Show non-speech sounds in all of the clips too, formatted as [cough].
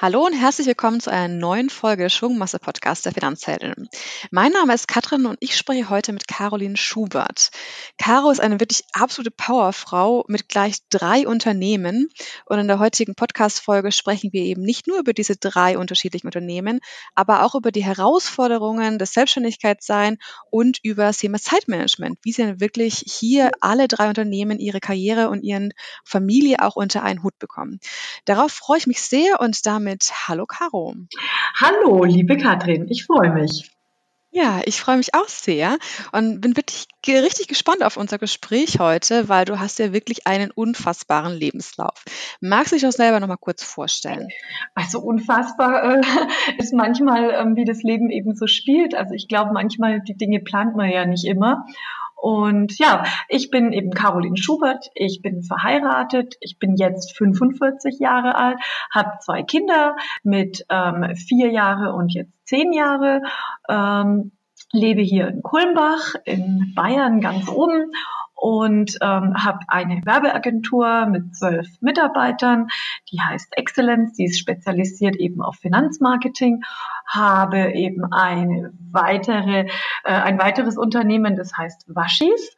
Hallo und herzlich willkommen zu einer neuen Folge Schwungmasse Podcast der Finanzheldin. Mein Name ist Katrin und ich spreche heute mit Caroline Schubert. Caro ist eine wirklich absolute Powerfrau mit gleich drei Unternehmen und in der heutigen Podcast-Folge sprechen wir eben nicht nur über diese drei unterschiedlichen Unternehmen, aber auch über die Herausforderungen des Selbstständigkeitssein und über das Thema Zeitmanagement, wie sie dann wirklich hier alle drei Unternehmen ihre Karriere und ihren Familie auch unter einen Hut bekommen. Darauf freue ich mich sehr und damit mit Hallo Caro. Hallo, liebe Katrin, ich freue mich. Ja, ich freue mich auch sehr und bin wirklich richtig gespannt auf unser Gespräch heute, weil du hast ja wirklich einen unfassbaren Lebenslauf. Magst du dich auch selber noch mal kurz vorstellen? Also unfassbar äh, ist manchmal, ähm, wie das Leben eben so spielt. Also ich glaube, manchmal die Dinge plant man ja nicht immer. Und ja, ich bin eben Caroline Schubert, ich bin verheiratet, ich bin jetzt 45 Jahre alt, habe zwei Kinder mit ähm, vier Jahre und jetzt zehn Jahre, ähm, lebe hier in Kulmbach in Bayern ganz oben und ähm, habe eine Werbeagentur mit zwölf Mitarbeitern, die heißt Excellence, die ist spezialisiert eben auf Finanzmarketing, habe eben eine weitere, äh, ein weiteres Unternehmen, das heißt Waschis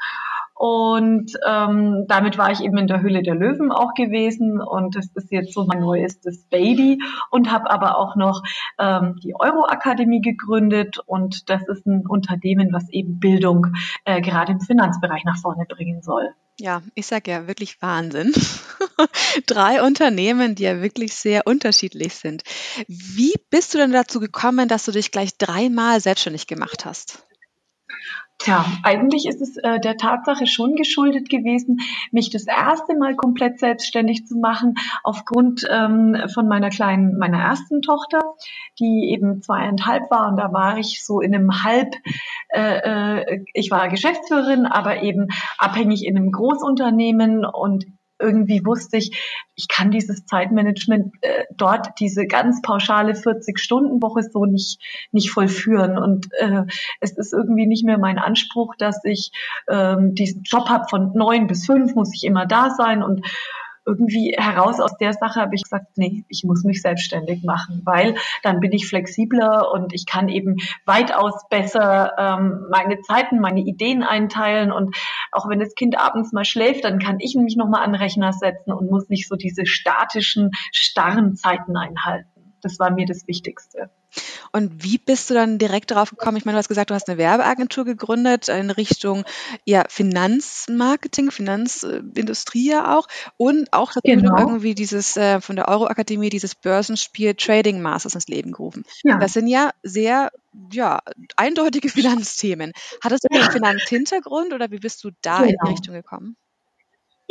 und ähm, damit war ich eben in der Hülle der Löwen auch gewesen und das ist jetzt so mein neuestes Baby und habe aber auch noch ähm, die Euro-Akademie gegründet und das ist ein Unternehmen, was eben Bildung äh, gerade im Finanzbereich nach vorne bringen soll. Ja, ich sage ja wirklich Wahnsinn. [laughs] Drei Unternehmen, die ja wirklich sehr unterschiedlich sind. Wie bist du denn dazu gekommen, dass du dich gleich dreimal selbstständig gemacht hast? Tja, eigentlich ist es äh, der Tatsache schon geschuldet gewesen, mich das erste Mal komplett selbstständig zu machen, aufgrund ähm, von meiner kleinen, meiner ersten Tochter, die eben zweieinhalb war. Und da war ich so in einem Halb, äh, äh, ich war Geschäftsführerin, aber eben abhängig in einem Großunternehmen. Und irgendwie wusste ich, ich kann dieses Zeitmanagement äh, dort, diese ganz pauschale 40-Stunden-Woche so nicht, nicht vollführen. Und äh, es ist irgendwie nicht mehr mein Anspruch, dass ich ähm, diesen Job habe von neun bis fünf, muss ich immer da sein und irgendwie heraus aus der Sache habe ich gesagt, nee, ich muss mich selbstständig machen, weil dann bin ich flexibler und ich kann eben weitaus besser ähm, meine Zeiten, meine Ideen einteilen und auch wenn das Kind abends mal schläft, dann kann ich mich nochmal an den Rechner setzen und muss nicht so diese statischen, starren Zeiten einhalten. Das war mir das Wichtigste. Und wie bist du dann direkt darauf gekommen? Ich meine, du hast gesagt, du hast eine Werbeagentur gegründet in Richtung ja, Finanzmarketing, Finanzindustrie ja auch und auch genau. irgendwie dieses äh, von der Euroakademie dieses Börsenspiel Trading Masters ins Leben gerufen. Ja. Das sind ja sehr ja, eindeutige [laughs] Finanzthemen. Hattest du einen Finanzhintergrund oder wie bist du da genau. in die genau. Richtung gekommen?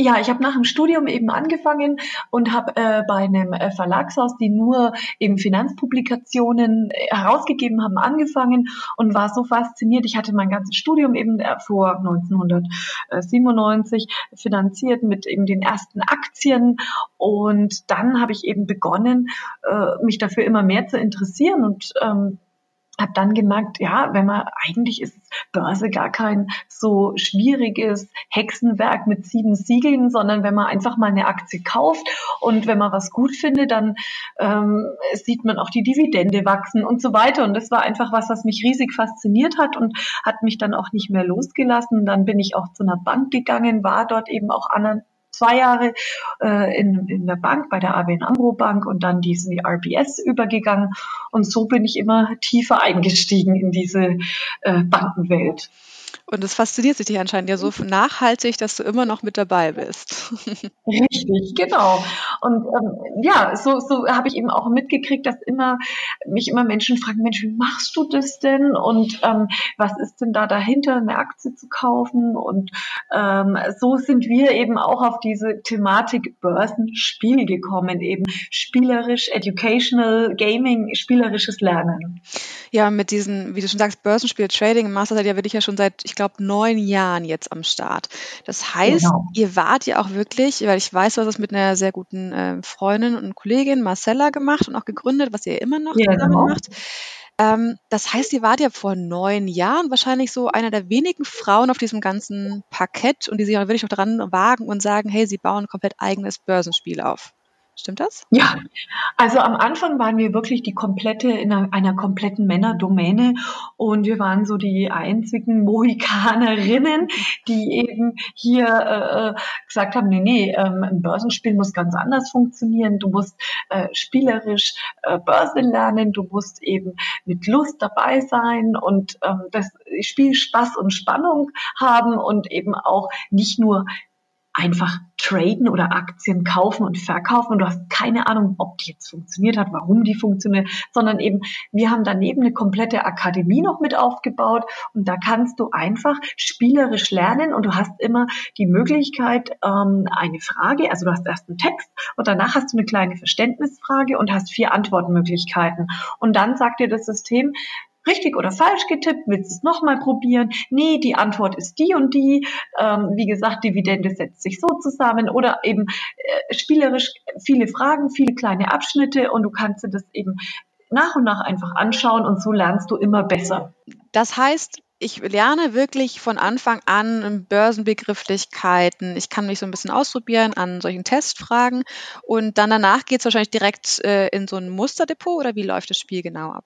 Ja, ich habe nach dem Studium eben angefangen und habe äh, bei einem äh, Verlagshaus, die nur eben Finanzpublikationen äh, herausgegeben haben, angefangen und war so fasziniert. Ich hatte mein ganzes Studium eben äh, vor 1997 finanziert mit eben den ersten Aktien und dann habe ich eben begonnen, äh, mich dafür immer mehr zu interessieren und ähm, habe dann gemerkt, ja, wenn man eigentlich ist Börse gar kein so schwieriges Hexenwerk mit sieben Siegeln, sondern wenn man einfach mal eine Aktie kauft und wenn man was gut findet, dann ähm, sieht man auch die Dividende wachsen und so weiter. Und das war einfach was, was mich riesig fasziniert hat und hat mich dann auch nicht mehr losgelassen. Dann bin ich auch zu einer Bank gegangen, war dort eben auch an zwei Jahre äh, in, in der Bank, bei der ABN Amro Bank und dann diesen RBS übergegangen. Und so bin ich immer tiefer eingestiegen in diese äh, Bankenwelt. Und es fasziniert sich dich anscheinend ja so nachhaltig, dass du immer noch mit dabei bist. Richtig, genau. Und ähm, ja, so, so habe ich eben auch mitgekriegt, dass immer mich immer Menschen fragen, Mensch, wie machst du das denn? Und ähm, was ist denn da dahinter, eine Aktie zu kaufen? Und ähm, so sind wir eben auch auf diese Thematik Börsenspiel gekommen, eben spielerisch, educational, gaming, spielerisches Lernen. Ja, mit diesen, wie du schon sagst, Börsenspiel, Trading, Master seid ja wirklich ja schon seit, ich glaube, neun Jahren jetzt am Start. Das heißt, genau. ihr wart ja auch wirklich, weil ich weiß, du hast es mit einer sehr guten äh, Freundin und Kollegin Marcella gemacht und auch gegründet, was ihr immer noch ja, zusammen genau. macht. Ähm, das heißt, ihr wart ja vor neun Jahren wahrscheinlich so einer der wenigen Frauen auf diesem ganzen Parkett und die sich auch wirklich auch dran wagen und sagen, hey, sie bauen ein komplett eigenes Börsenspiel auf. Stimmt das? Ja, also am Anfang waren wir wirklich die komplette, in einer, einer kompletten Männerdomäne und wir waren so die einzigen Mohikanerinnen, die eben hier äh, gesagt haben, nee, nee, ähm, ein Börsenspiel muss ganz anders funktionieren. Du musst äh, spielerisch äh, Börse lernen, du musst eben mit Lust dabei sein und ähm, das Spiel Spaß und Spannung haben und eben auch nicht nur einfach traden oder Aktien kaufen und verkaufen. Und du hast keine Ahnung, ob die jetzt funktioniert hat, warum die funktioniert, sondern eben wir haben daneben eine komplette Akademie noch mit aufgebaut und da kannst du einfach spielerisch lernen und du hast immer die Möglichkeit, ähm, eine Frage, also du hast erst einen Text und danach hast du eine kleine Verständnisfrage und hast vier Antwortmöglichkeiten. Und dann sagt dir das System, richtig oder falsch getippt? Willst du es nochmal probieren? Nee, die Antwort ist die und die. Ähm, wie gesagt, Dividende setzt sich so zusammen oder eben äh, spielerisch viele Fragen, viele kleine Abschnitte und du kannst dir das eben nach und nach einfach anschauen und so lernst du immer besser. Das heißt, ich lerne wirklich von Anfang an Börsenbegrifflichkeiten. Ich kann mich so ein bisschen ausprobieren an solchen Testfragen und dann danach geht es wahrscheinlich direkt äh, in so ein Musterdepot oder wie läuft das Spiel genau ab?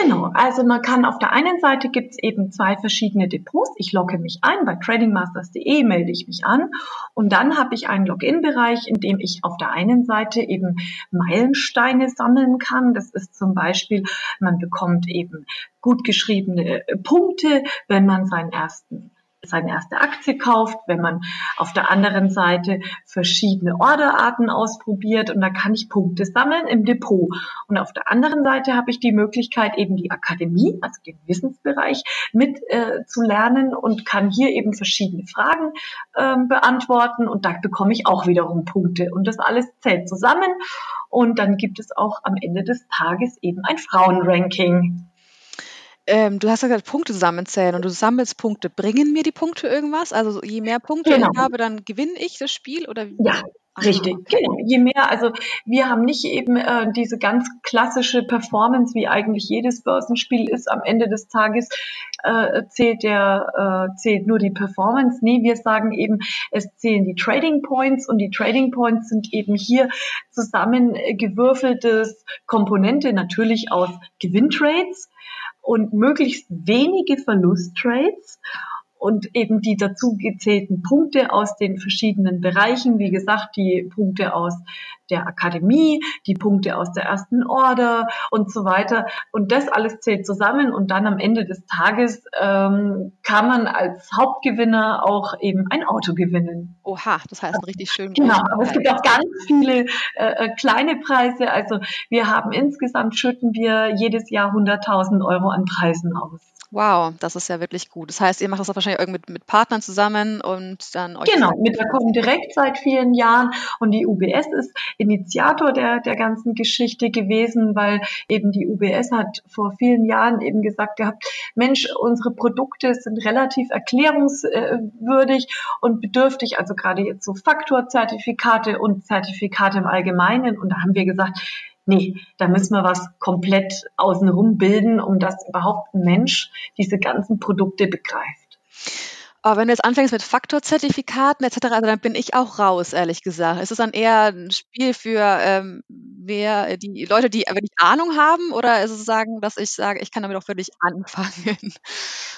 Genau, also man kann auf der einen Seite gibt es eben zwei verschiedene Depots. Ich logge mich ein, bei tradingmasters.de melde ich mich an und dann habe ich einen Login-Bereich, in dem ich auf der einen Seite eben Meilensteine sammeln kann. Das ist zum Beispiel, man bekommt eben gut geschriebene Punkte, wenn man seinen ersten seine erste Aktie kauft, wenn man auf der anderen Seite verschiedene Orderarten ausprobiert und da kann ich Punkte sammeln im Depot. Und auf der anderen Seite habe ich die Möglichkeit, eben die Akademie, also den Wissensbereich, mit äh, zu lernen und kann hier eben verschiedene Fragen äh, beantworten und da bekomme ich auch wiederum Punkte. Und das alles zählt zusammen und dann gibt es auch am Ende des Tages eben ein Frauenranking. Ähm, du hast ja gesagt, Punkte zusammenzählen und du sammelst Punkte. Bringen mir die Punkte irgendwas? Also je mehr Punkte genau. ich habe, dann gewinne ich das Spiel oder Ja, Richtig, genau. Je mehr, also wir haben nicht eben äh, diese ganz klassische Performance, wie eigentlich jedes Börsenspiel ist. Am Ende des Tages äh, zählt der äh, zählt nur die Performance. Nee, wir sagen eben, es zählen die Trading Points und die Trading Points sind eben hier zusammengewürfeltes Komponente natürlich aus Gewinntrades und möglichst wenige Verlusttrades und eben die dazu gezählten Punkte aus den verschiedenen Bereichen, wie gesagt, die Punkte aus der Akademie, die Punkte aus der ersten Order und so weiter. Und das alles zählt zusammen und dann am Ende des Tages ähm, kann man als Hauptgewinner auch eben ein Auto gewinnen. Oha, das heißt richtig schön. Genau, aber es gibt auch ganz viele äh, äh, kleine Preise. Also wir haben insgesamt schütten wir jedes Jahr 100.000 Euro an Preisen aus. Wow, das ist ja wirklich gut. Das heißt, ihr macht das auch wahrscheinlich irgendwie mit, mit Partnern zusammen und dann euch. Genau, mit der direkt seit vielen Jahren und die UBS ist Initiator der, der ganzen Geschichte gewesen, weil eben die UBS hat vor vielen Jahren eben gesagt gehabt, Mensch, unsere Produkte sind relativ erklärungswürdig und bedürftig, also gerade jetzt so Faktorzertifikate und Zertifikate im Allgemeinen. Und da haben wir gesagt, nee, da müssen wir was komplett außenrum bilden, um dass überhaupt ein Mensch diese ganzen Produkte begreift. Aber wenn du jetzt anfängst mit Faktorzertifikaten etc., also dann bin ich auch raus, ehrlich gesagt. Ist es dann eher ein Spiel für ähm, mehr die Leute, die wirklich Ahnung haben, oder ist es sagen, dass ich sage, ich kann damit auch wirklich anfangen?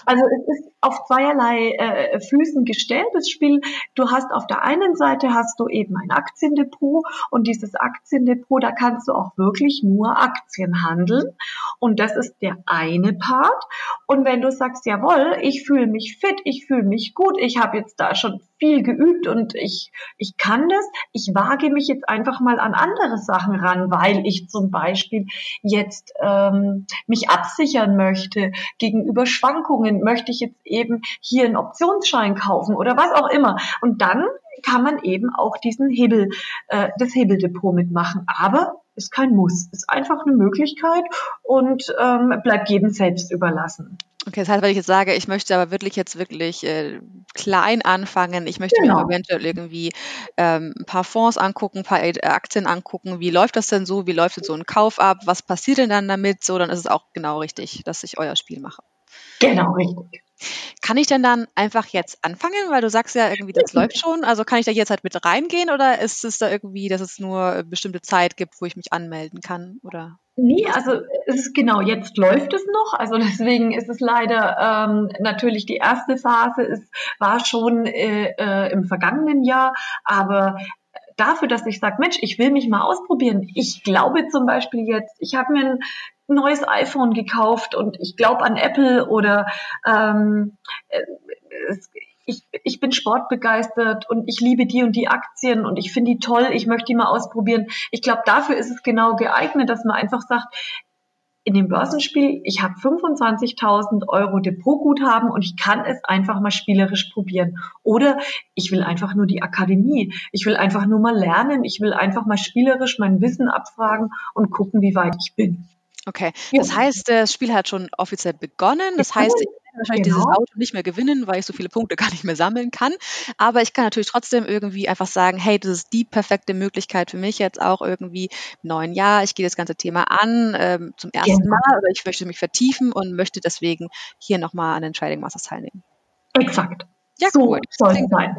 Also es ist auf zweierlei äh, Füßen gestellt, das Spiel. Du hast auf der einen Seite hast du eben ein Aktiendepot und dieses Aktiendepot, da kannst du auch wirklich nur Aktien handeln. Und das ist der eine Part. Und wenn du sagst, jawohl, ich fühle mich fit, ich fühle mich mich gut, ich habe jetzt da schon viel geübt und ich, ich kann das. Ich wage mich jetzt einfach mal an andere Sachen ran, weil ich zum Beispiel jetzt ähm, mich absichern möchte gegenüber Schwankungen, möchte ich jetzt eben hier einen Optionsschein kaufen oder was auch immer. Und dann kann man eben auch diesen Hebel, äh, das Hebeldepot mitmachen. Aber ist kein Muss, ist einfach eine Möglichkeit und ähm, bleibt jedem selbst überlassen. Okay, das heißt, wenn ich jetzt sage, ich möchte aber wirklich jetzt wirklich äh, klein anfangen, ich möchte genau. mir eventuell irgendwie ähm, ein paar Fonds angucken, ein paar Aktien angucken, wie läuft das denn so, wie läuft denn so ein Kauf ab, was passiert denn dann damit, so, dann ist es auch genau richtig, dass ich euer Spiel mache. Genau, richtig. Kann ich denn dann einfach jetzt anfangen, weil du sagst ja irgendwie, das läuft schon. Also kann ich da jetzt halt mit reingehen oder ist es da irgendwie, dass es nur eine bestimmte Zeit gibt, wo ich mich anmelden kann? Oder? Nee, also es ist genau, jetzt läuft es noch. Also [laughs] deswegen ist es leider ähm, natürlich die erste Phase, es war schon äh, äh, im vergangenen Jahr, aber dafür, dass ich sage, Mensch, ich will mich mal ausprobieren. Ich glaube zum Beispiel jetzt, ich habe mir ein neues iPhone gekauft und ich glaube an Apple oder ähm, äh, es, ich, ich bin sportbegeistert und ich liebe die und die Aktien und ich finde die toll, ich möchte die mal ausprobieren. Ich glaube, dafür ist es genau geeignet, dass man einfach sagt, in dem Börsenspiel, ich habe 25.000 Euro Depotguthaben und ich kann es einfach mal spielerisch probieren. Oder ich will einfach nur die Akademie. Ich will einfach nur mal lernen. Ich will einfach mal spielerisch mein Wissen abfragen und gucken, wie weit ich bin. Okay, das heißt, das Spiel hat schon offiziell begonnen. Das heißt, ich werde wahrscheinlich genau. dieses Auto nicht mehr gewinnen, weil ich so viele Punkte [laughs] gar nicht mehr sammeln kann. Aber ich kann natürlich trotzdem irgendwie einfach sagen, hey, das ist die perfekte Möglichkeit für mich jetzt auch irgendwie im neuen Jahr. Ich gehe das ganze Thema an ähm, zum ersten genau. Mal oder ich möchte mich vertiefen und möchte deswegen hier nochmal an den Trading Masters teilnehmen. Exakt. Ja, so cool. soll sein.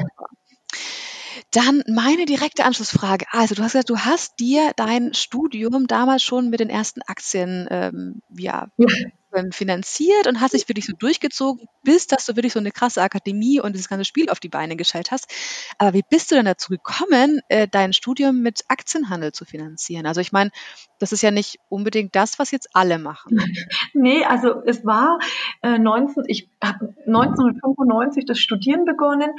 Dann meine direkte Anschlussfrage. Also du hast gesagt, du hast dir dein Studium damals schon mit den ersten Aktien ähm, ja, ja. Ähm, finanziert und hast dich wirklich so durchgezogen, bis dass du wirklich so eine krasse Akademie und dieses ganze Spiel auf die Beine gestellt hast. Aber wie bist du denn dazu gekommen, äh, dein Studium mit Aktienhandel zu finanzieren? Also ich meine, das ist ja nicht unbedingt das, was jetzt alle machen. [laughs] Nee, also es war äh, 19, ich habe 1995 das Studieren begonnen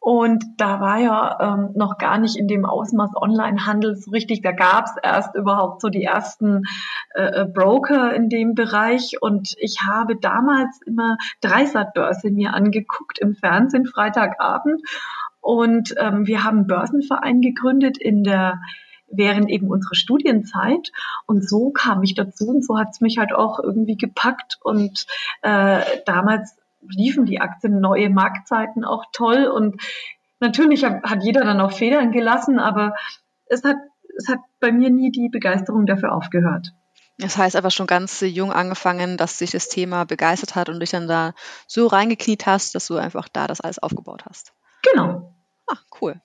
und da war ja ähm, noch gar nicht in dem Ausmaß Onlinehandel so richtig. Da gab es erst überhaupt so die ersten äh, äh, Broker in dem Bereich. Und ich habe damals immer Dreisat-Börse mir angeguckt im Fernsehen Freitagabend. Und ähm, wir haben einen Börsenverein gegründet in der während eben unserer Studienzeit. Und so kam ich dazu und so hat es mich halt auch irgendwie gepackt. Und äh, damals liefen die Aktien neue Marktzeiten auch toll und natürlich hat jeder dann auch Federn gelassen, aber es hat, es hat bei mir nie die Begeisterung dafür aufgehört. Das heißt aber schon ganz jung angefangen, dass sich das Thema begeistert hat und dich dann da so reingekniet hast, dass du einfach da das alles aufgebaut hast. Genau. Ah, cool.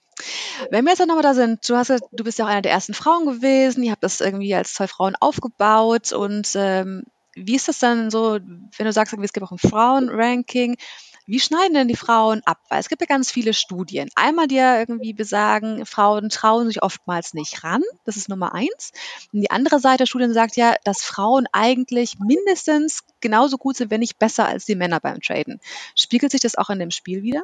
Wenn wir jetzt nochmal da sind, du hast ja, du bist ja auch eine der ersten Frauen gewesen, ihr habt das irgendwie als zwei Frauen aufgebaut und ähm, wie ist das dann so, wenn du sagst, es gibt auch ein Frauenranking, wie schneiden denn die Frauen ab? Weil es gibt ja ganz viele Studien. Einmal, die ja irgendwie besagen, Frauen trauen sich oftmals nicht ran. Das ist Nummer eins. Und die andere Seite der Studien sagt ja, dass Frauen eigentlich mindestens genauso gut sind, wenn nicht besser als die Männer beim Traden. Spiegelt sich das auch in dem Spiel wieder?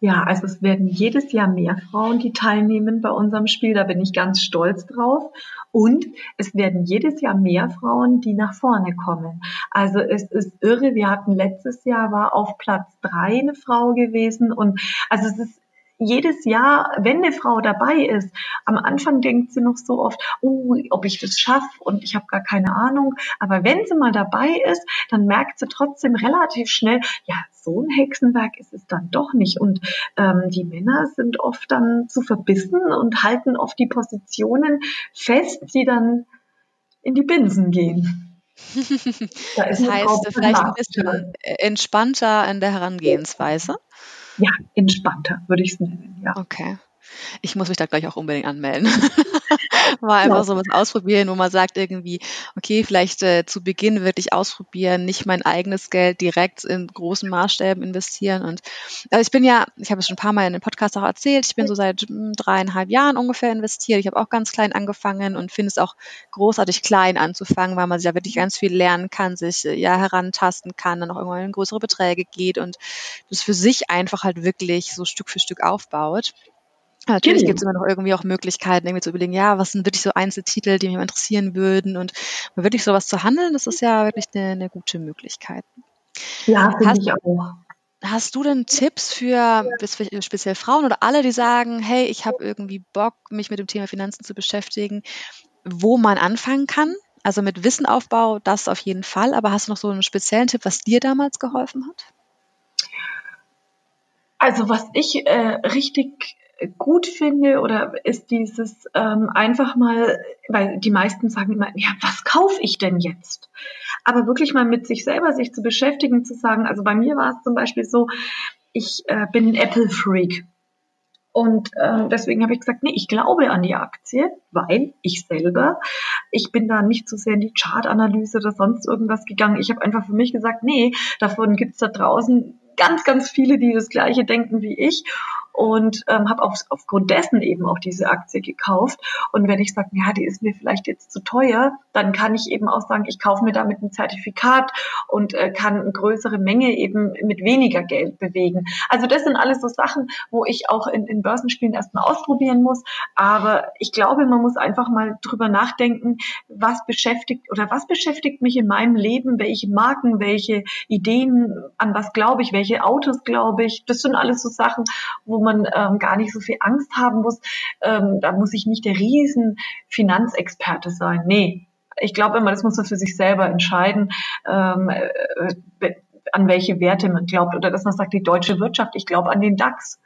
Ja, also es werden jedes Jahr mehr Frauen, die teilnehmen bei unserem Spiel. Da bin ich ganz stolz drauf. Und es werden jedes Jahr mehr Frauen, die nach vorne kommen. Also es ist irre. Wir hatten letztes Jahr war auf Platz drei eine Frau gewesen. Und also es ist jedes Jahr, wenn eine Frau dabei ist, am Anfang denkt sie noch so oft, oh, ob ich das schaffe und ich habe gar keine Ahnung. Aber wenn sie mal dabei ist, dann merkt sie trotzdem relativ schnell, ja, so ein Hexenwerk ist es dann doch nicht. Und ähm, die Männer sind oft dann zu verbissen und halten oft die Positionen fest, die dann in die Binsen gehen. [laughs] das heißt, vielleicht ein bisschen entspannter in der Herangehensweise. Ja, entspannter, würde ich es nennen, ja. Okay. Ich muss mich da gleich auch unbedingt anmelden. [laughs] Mal einfach ja. so was ausprobieren, wo man sagt irgendwie, okay, vielleicht äh, zu Beginn wirklich ausprobieren, nicht mein eigenes Geld direkt in großen Maßstäben investieren. Und also ich bin ja, ich habe es schon ein paar Mal in dem Podcast auch erzählt, ich bin so seit hm, dreieinhalb Jahren ungefähr investiert. Ich habe auch ganz klein angefangen und finde es auch großartig klein anzufangen, weil man sich ja wirklich ganz viel lernen kann, sich äh, ja herantasten kann, dann auch irgendwann in größere Beträge geht und das für sich einfach halt wirklich so Stück für Stück aufbaut. Natürlich gibt es immer noch irgendwie auch Möglichkeiten, irgendwie zu überlegen, ja, was sind wirklich so Einzeltitel, die mich interessieren würden und wirklich sowas zu handeln, das ist ja wirklich eine, eine gute Möglichkeit. Ja, finde ich auch. Hast du denn Tipps für speziell Frauen oder alle, die sagen, hey, ich habe irgendwie Bock, mich mit dem Thema Finanzen zu beschäftigen, wo man anfangen kann? Also mit Wissenaufbau, das auf jeden Fall, aber hast du noch so einen speziellen Tipp, was dir damals geholfen hat? Also was ich äh, richtig gut finde oder ist dieses ähm, einfach mal, weil die meisten sagen immer, ja, was kaufe ich denn jetzt? aber wirklich mal mit sich selber sich zu beschäftigen, zu sagen, also bei mir war es zum Beispiel so, ich äh, bin ein Apple-Freak. Und äh, deswegen habe ich gesagt, nee, ich glaube an die Aktie, weil ich selber, ich bin da nicht so sehr in die Chartanalyse oder sonst irgendwas gegangen. Ich habe einfach für mich gesagt, nee, davon gibt es da draußen ganz, ganz viele, die das gleiche denken wie ich und ähm, habe auf, aufgrund dessen eben auch diese Aktie gekauft. Und wenn ich sage, ja, die ist mir vielleicht jetzt zu teuer, dann kann ich eben auch sagen, ich kaufe mir damit ein Zertifikat und äh, kann eine größere Menge eben mit weniger Geld bewegen. Also das sind alles so Sachen, wo ich auch in, in Börsenspielen erstmal ausprobieren muss. Aber ich glaube, man muss einfach mal drüber nachdenken, was beschäftigt oder was beschäftigt mich in meinem Leben, welche Marken, welche Ideen, an was glaube ich, welche Autos glaube ich. Das sind alles so Sachen, wo man man ähm, gar nicht so viel Angst haben muss. Ähm, da muss ich nicht der riesen Finanzexperte sein. Nee, ich glaube immer, das muss man für sich selber entscheiden, ähm, äh, an welche Werte man glaubt. Oder dass man sagt, die deutsche Wirtschaft, ich glaube an den DAX.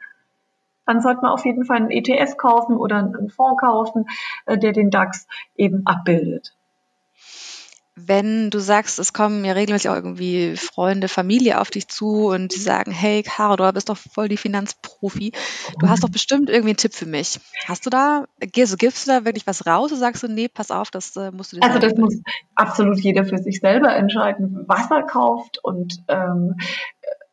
Dann sollte man auf jeden Fall einen ETF kaufen oder einen Fonds kaufen, äh, der den DAX eben abbildet wenn du sagst, es kommen ja regelmäßig auch irgendwie Freunde, Familie auf dich zu und die sagen, hey Caro, du bist doch voll die Finanzprofi. Du hast doch bestimmt irgendwie einen Tipp für mich. Hast du da, also gibst du da wirklich was raus oder sagst du, nee, pass auf, das äh, musst du dir Also das muss absolut jeder für sich selber entscheiden, was er kauft und ähm,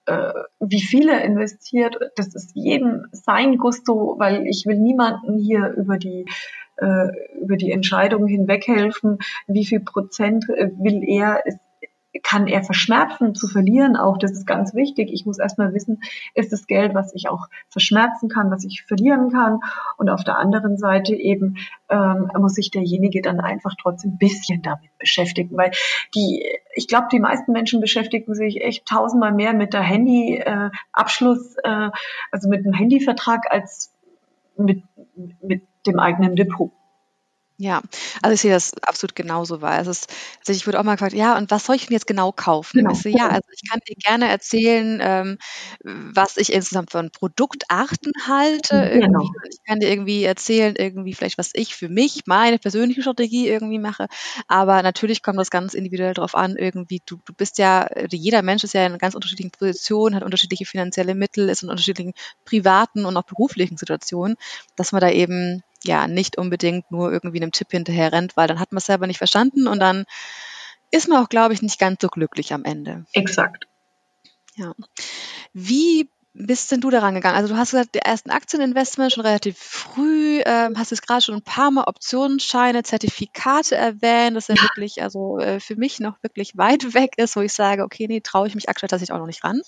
äh, wie viel er investiert. Das ist jedem sein Gusto, weil ich will niemanden hier über die über die Entscheidung hinweghelfen, wie viel Prozent äh, will er, kann er verschmerzen zu verlieren auch. Das ist ganz wichtig. Ich muss erstmal wissen, ist das Geld, was ich auch verschmerzen kann, was ich verlieren kann. Und auf der anderen Seite eben ähm, muss sich derjenige dann einfach trotzdem ein bisschen damit beschäftigen, weil die, ich glaube, die meisten Menschen beschäftigen sich echt tausendmal mehr mit der Handyabschluss, äh, äh, also mit dem Handyvertrag als mit, mit dem eigenen Depot. Ja, also ich sehe das absolut genauso, weil es ist, also ich wurde auch mal gefragt, ja, und was soll ich denn jetzt genau kaufen? Genau. Ich so, ja, also ich kann dir gerne erzählen, ähm, was ich insgesamt von Produktarten halte. Genau. Ich kann dir irgendwie erzählen, irgendwie vielleicht, was ich für mich, meine persönliche Strategie irgendwie mache. Aber natürlich kommt das ganz individuell drauf an, irgendwie, du, du bist ja, jeder Mensch ist ja in ganz unterschiedlichen Positionen, hat unterschiedliche finanzielle Mittel, ist in unterschiedlichen privaten und auch beruflichen Situationen, dass man da eben ja nicht unbedingt nur irgendwie einem Tipp hinterher rennt, weil dann hat man es selber nicht verstanden und dann ist man auch, glaube ich, nicht ganz so glücklich am Ende. Exakt. Ja. Wie bist denn du daran gegangen? Also du hast gesagt, die ersten Aktieninvestment schon relativ früh, ähm, hast jetzt gerade schon ein paar Mal Optionsscheine, Zertifikate erwähnt, das ja wirklich also äh, für mich noch wirklich weit [laughs] weg ist, wo ich sage, okay, nee, traue ich mich aktuell tatsächlich auch noch nicht ran.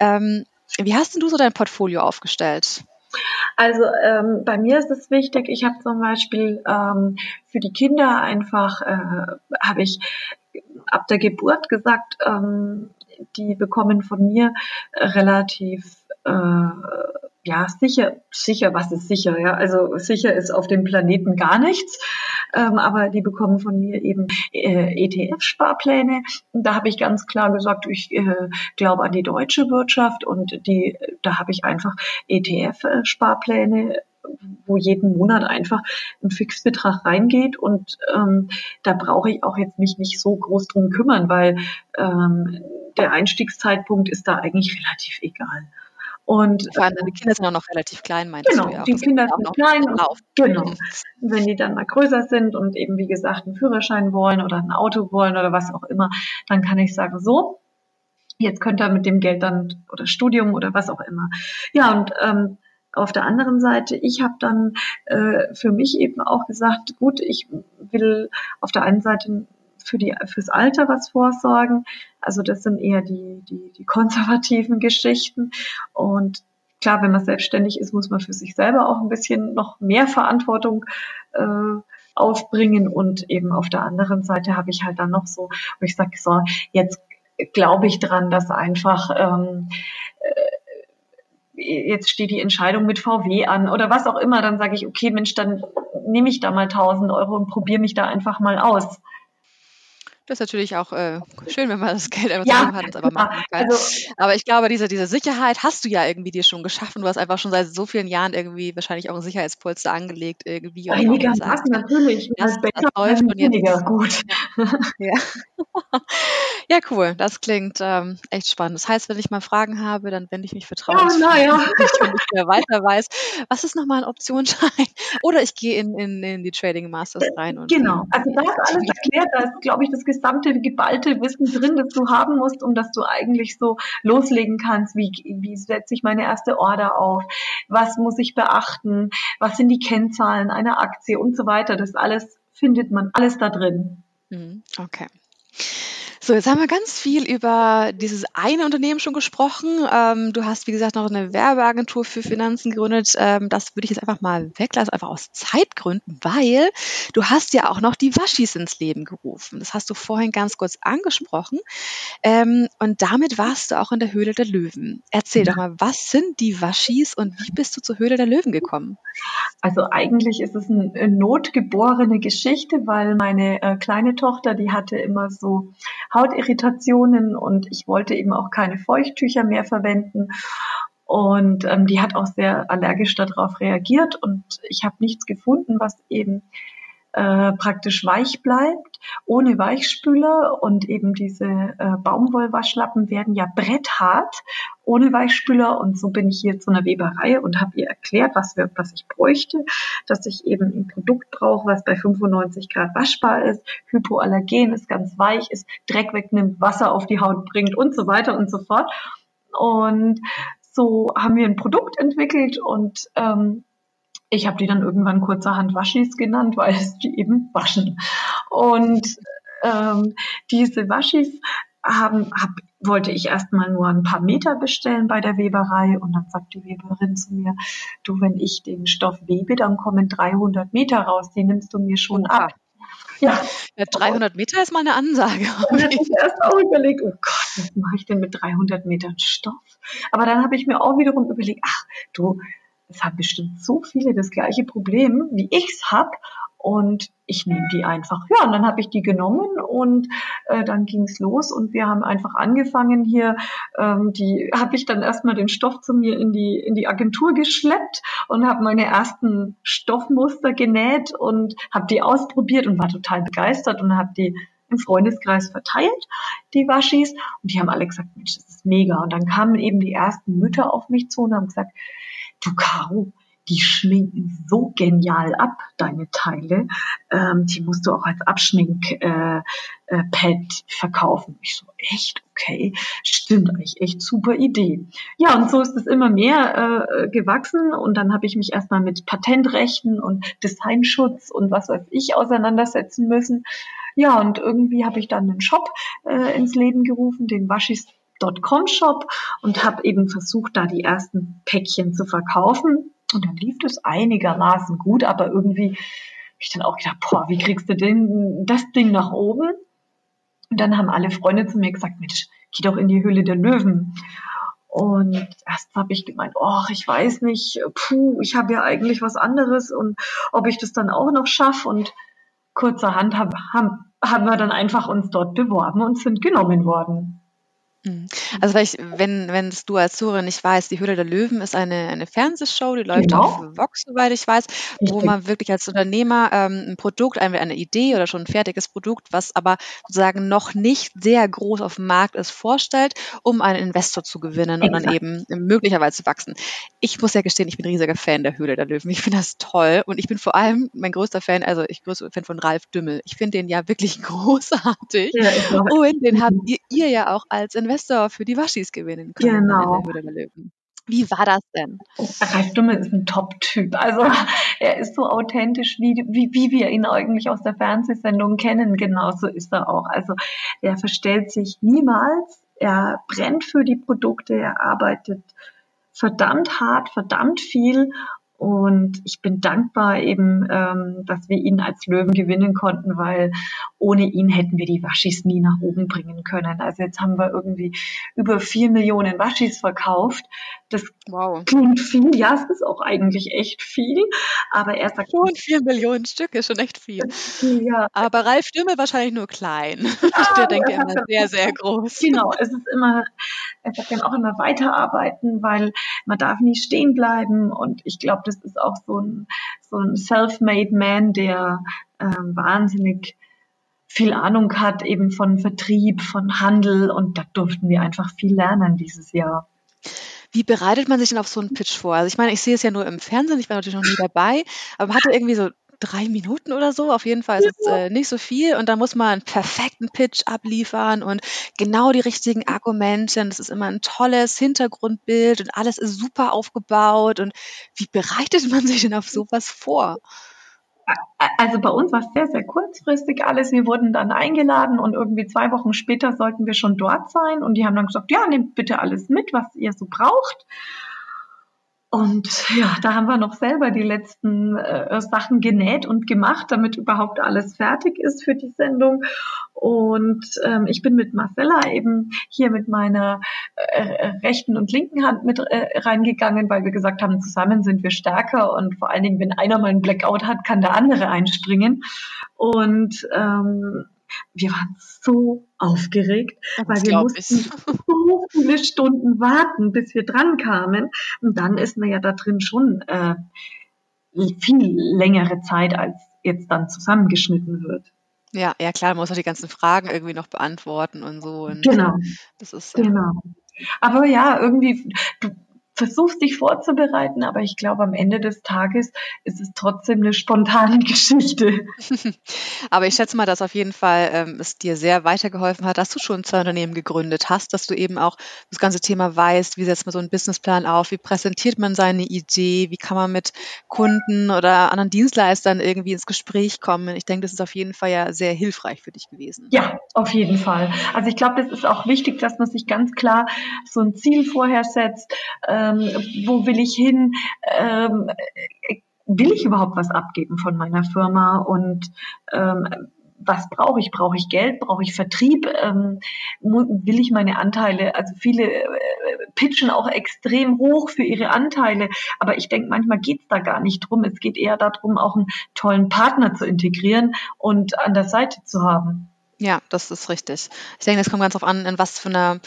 Ähm, wie hast denn du so dein Portfolio aufgestellt? Also ähm, bei mir ist es wichtig, ich habe zum Beispiel ähm, für die Kinder einfach, äh, habe ich ab der Geburt gesagt, ähm, die bekommen von mir relativ äh, ja, sicher, sicher, was ist sicher, ja? Also sicher ist auf dem Planeten gar nichts, ähm, aber die bekommen von mir eben äh, ETF-Sparpläne. Da habe ich ganz klar gesagt, ich äh, glaube an die deutsche Wirtschaft und die, da habe ich einfach ETF-Sparpläne wo jeden Monat einfach ein Fixbetrag reingeht und ähm, da brauche ich auch jetzt mich nicht so groß drum kümmern, weil ähm, der Einstiegszeitpunkt ist da eigentlich relativ egal. Und vor allem die Kinder sind auch noch relativ klein, meinst genau, du ja. Die Kinder sind klein. Und, genau. Mhm. Wenn die dann mal größer sind und eben wie gesagt einen Führerschein wollen oder ein Auto wollen oder was auch immer, dann kann ich sagen, so, jetzt könnt ihr mit dem Geld dann oder Studium oder was auch immer. Ja, und ähm, auf der anderen Seite, ich habe dann äh, für mich eben auch gesagt, gut, ich will auf der einen Seite für die, fürs Alter was vorsorgen. Also das sind eher die, die, die konservativen Geschichten. Und klar, wenn man selbstständig ist, muss man für sich selber auch ein bisschen noch mehr Verantwortung äh, aufbringen. Und eben auf der anderen Seite habe ich halt dann noch so, wo ich sage, so, jetzt glaube ich dran, dass einfach ähm, äh, jetzt steht die Entscheidung mit VW an oder was auch immer, dann sage ich, okay, Mensch, dann nehme ich da mal 1000 Euro und probiere mich da einfach mal aus. Das ist natürlich auch äh, schön, wenn man das Geld einfach ja, hat aber machen kann. Also, aber ich glaube, diese, diese Sicherheit hast du ja irgendwie dir schon geschaffen. Du hast einfach schon seit so vielen Jahren irgendwie wahrscheinlich auch ein Sicherheitspolster angelegt irgendwie. Einigermaßen natürlich. Das, das läuft und jetzt, gut. Ja. [laughs] ja, cool. Das klingt ähm, echt spannend. Das heißt, wenn ich mal Fragen habe, dann wende ich mich vertraut. Ja, naja. Wenn ich mehr weiter weiß, was ist nochmal ein Optionsschein? [laughs] Oder ich gehe in, in, in die Trading Masters rein. Und genau. Also da ist [laughs] alles erklärt. Da ist, glaube ich, das gesamte geballte Wissen drin, das du haben musst, um dass du eigentlich so loslegen kannst. Wie, wie setze ich meine erste Order auf? Was muss ich beachten? Was sind die Kennzahlen einer Aktie und so weiter? Das alles findet man alles da drin. Mhm, okay. So, jetzt haben wir ganz viel über dieses eine Unternehmen schon gesprochen. Ähm, du hast, wie gesagt, noch eine Werbeagentur für Finanzen gegründet. Ähm, das würde ich jetzt einfach mal weglassen, einfach aus Zeitgründen, weil du hast ja auch noch die Waschis ins Leben gerufen. Das hast du vorhin ganz kurz angesprochen. Ähm, und damit warst du auch in der Höhle der Löwen. Erzähl doch mal, was sind die Waschis und wie bist du zur Höhle der Löwen gekommen? Also eigentlich ist es eine notgeborene Geschichte, weil meine äh, kleine Tochter, die hatte immer so Hautirritationen und ich wollte eben auch keine Feuchttücher mehr verwenden. Und ähm, die hat auch sehr allergisch darauf reagiert und ich habe nichts gefunden, was eben äh, praktisch weich bleibt, ohne Weichspüler und eben diese äh, Baumwollwaschlappen werden ja bretthart ohne Weichspüler und so bin ich hier zu einer Weberei und habe ihr erklärt, was, wir, was ich bräuchte, dass ich eben ein Produkt brauche, was bei 95 Grad waschbar ist, hypoallergen ist, ganz weich ist, Dreck wegnimmt, Wasser auf die Haut bringt und so weiter und so fort. Und so haben wir ein Produkt entwickelt und ähm, ich habe die dann irgendwann kurzerhand Waschis genannt, weil es die eben waschen. Und ähm, diese Waschis haben, hab, wollte ich erstmal nur ein paar Meter bestellen bei der Weberei und dann sagt die Weberin zu mir, du, wenn ich den Stoff webe, dann kommen 300 Meter raus, die nimmst du mir schon ab. Ja. ja 300 Meter ist mal eine Ansage. Und dann habe ich erst auch überlegt, oh Gott, was mache ich denn mit 300 Metern Stoff? Aber dann habe ich mir auch wiederum überlegt, ach du, es haben bestimmt so viele das gleiche Problem, wie ich's hab. Und ich nehme die einfach. Ja, und dann habe ich die genommen und äh, dann ging's los und wir haben einfach angefangen hier. Ähm, die habe ich dann erstmal den Stoff zu mir in die in die Agentur geschleppt und habe meine ersten Stoffmuster genäht und habe die ausprobiert und war total begeistert und habe die im Freundeskreis verteilt, die Waschis. Und die haben alle gesagt, Mensch, das ist mega. Und dann kamen eben die ersten Mütter auf mich zu und haben gesagt, du Caro, die schminken so genial ab, deine Teile. Ähm, die musst du auch als Abschminkpad äh, äh, verkaufen. Ich so, echt? Okay, stimmt eigentlich, echt super Idee. Ja, und so ist es immer mehr äh, gewachsen und dann habe ich mich erstmal mit Patentrechten und Designschutz und was weiß ich auseinandersetzen müssen. Ja, und irgendwie habe ich dann einen Shop äh, ins Leben gerufen, den Waschis Shop und habe eben versucht, da die ersten Päckchen zu verkaufen. Und dann lief das einigermaßen gut, aber irgendwie habe ich dann auch gedacht, boah, wie kriegst du denn das Ding nach oben? Und dann haben alle Freunde zu mir gesagt, Mensch, geh doch in die Höhle der Löwen. Und erst habe ich gemeint, oh, ich weiß nicht, puh, ich habe ja eigentlich was anderes und ob ich das dann auch noch schaffe. Und kurzerhand haben, haben, haben wir dann einfach uns dort beworben und sind genommen worden. Mhm. Also vielleicht, wenn wenn es du als Zuhörer nicht weißt, die Höhle der Löwen ist eine eine Fernsehshow, die läuft auf Genau. Vox, soweit ich weiß, wo man wirklich als Unternehmer, ähm, 'n Produkt, eine eine Idee oder schon ein fertiges Produkt, was aber sozusagen noch nicht sehr groß auf dem Markt ist, vorstellt, um einen Investor zu gewinnen und dann eben möglicherweise zu wachsen. Ich muss ja gestehen, ich bin riesiger Fan der Höhle der Löwen. Ich finde das toll und ich bin vor allem mein größter Fan also, ich größter Fan von Ralf Dümmel. Ich finde den ja wirklich [laughs] großartig Ja, und den habt ihr ihr ja auch als Investor Investor für die Waschis gewinnen können genau. Wie war das denn? Ralf Dummel ist ein Top-Typ. Also er ist so authentisch, wie, wie, wie wir ihn eigentlich aus der Fernsehsendung kennen. Genauso ist er auch. Also er verstellt sich niemals. Er brennt für die Produkte. Er arbeitet verdammt hart, verdammt viel und ich bin dankbar eben, ähm, dass wir ihn als Löwen gewinnen konnten, weil ohne ihn hätten wir die Waschis nie nach oben bringen können. Also jetzt haben wir irgendwie über vier Millionen Waschis verkauft. Das wow. klingt viel, ja, es ist auch eigentlich echt viel. Aber er sagt. Schon vier Millionen Stück ist schon echt viel. Ja. Aber Ralf Stimme wahrscheinlich nur klein. [laughs] Ja, Der denkt ja immer sehr, sehr groß. Genau, es ist immer, er sagt dann auch immer weiterarbeiten, weil man darf nie stehen bleiben. Und ich glaube, das ist auch so ein, so ein self-made Man, der ähm, wahnsinnig viel Ahnung hat eben von Vertrieb, von Handel und da durften wir einfach viel lernen dieses Jahr. Wie bereitet man sich denn auf so einen Pitch vor? Also ich meine, ich sehe es ja nur im Fernsehen, ich war natürlich noch nie dabei, aber man hatte irgendwie so drei Minuten oder so. Auf jeden Fall ist es äh, nicht so viel. Und da muss man einen perfekten Pitch abliefern und genau die richtigen Argumente. Und das ist immer ein tolles Hintergrundbild und alles ist super aufgebaut. Und wie bereitet man sich denn auf sowas vor? Also bei uns war es sehr, sehr kurzfristig alles. Wir wurden dann eingeladen und irgendwie zwei Wochen später sollten wir schon dort sein. Und die haben dann gesagt, ja, nehmt bitte alles mit, was ihr so braucht. Und ja, da haben wir noch selber die letzten äh, Sachen genäht und gemacht, damit überhaupt alles fertig ist für die Sendung. Und ähm, ich bin mit Marcella eben hier mit meiner äh, rechten und linken Hand mit äh, reingegangen, weil wir gesagt haben, zusammen sind wir stärker und vor allen Dingen, wenn einer mal einen Blackout hat, kann der andere einspringen. Und ähm, wir waren so aufgeregt, das weil wir mussten ich. [laughs] so viele Stunden warten, bis wir dran kamen. Und dann ist man ja da drin schon äh, viel längere Zeit, als jetzt dann zusammengeschnitten wird. Ja, ja klar, man muss auch die ganzen Fragen irgendwie noch beantworten und so. Und genau. Das ist, genau. Aber ja, irgendwie, du, versuchst dich vorzubereiten, aber ich glaube, am Ende des Tages ist es trotzdem eine spontane [laughs] Geschichte. [laughs] aber ich schätze mal, dass auf jeden Fall ähm, es dir sehr weitergeholfen hat, dass du schon zwei Unternehmen gegründet hast, dass du eben auch das ganze Thema weißt, wie setzt man so einen Businessplan auf, wie präsentiert man seine Idee, wie kann man mit Kunden oder anderen Dienstleistern irgendwie ins Gespräch kommen. Ich denke, das ist auf jeden Fall ja sehr hilfreich für dich gewesen. Ja, auf jeden Fall. Also ich glaube, das ist auch wichtig, dass man sich ganz klar so ein Ziel vorher setzt. Äh, ähm, wo will ich hin, ähm, will ich überhaupt was abgeben von meiner Firma und ähm, was brauche ich? Brauche ich Geld? Brauche ich Vertrieb? Ähm, will ich meine Anteile? Also viele äh, pitchen auch extrem hoch für ihre Anteile, aber ich denke, manchmal geht es da gar nicht drum. Es geht eher darum, auch einen tollen Partner zu integrieren und an der Seite zu haben. Ja, das ist richtig. Ich denke, es kommt ganz darauf an, in was für einer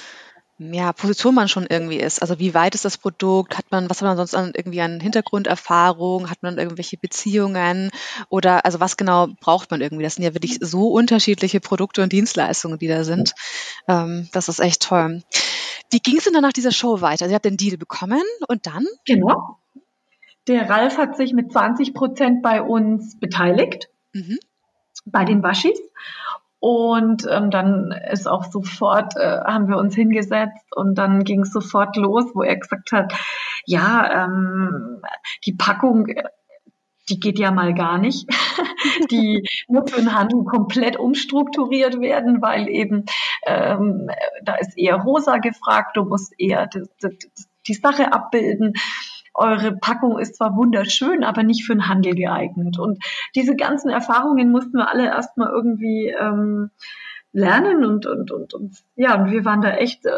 ja, Position man schon irgendwie ist. Also wie weit ist das Produkt? Hat man, was hat man sonst an irgendwie an Hintergrunderfahrung? Hat man irgendwelche Beziehungen? Oder also was genau braucht man irgendwie? Das sind ja wirklich so unterschiedliche Produkte und Dienstleistungen, die da sind. Ähm, das ist echt toll. Wie ging es denn dann nach dieser Show weiter? Also ihr habt den Deal bekommen und dann? Genau. Der Ralf hat sich mit 20 Prozent bei uns beteiligt. Mhm. Bei den Waschis. Und ähm, dann ist auch sofort, äh, haben wir uns hingesetzt und dann ging es sofort los, wo er gesagt hat, ja, ähm, die Packung, die geht ja mal gar nicht. [laughs] die muss den Handel komplett umstrukturiert werden, weil eben ähm, da ist eher rosa gefragt, du musst eher die, die, die Sache abbilden eure Packung ist zwar wunderschön, aber nicht für den Handel geeignet. Und diese ganzen Erfahrungen mussten wir alle erstmal irgendwie ähm, lernen und, und, und, und ja, und wir waren da echt äh,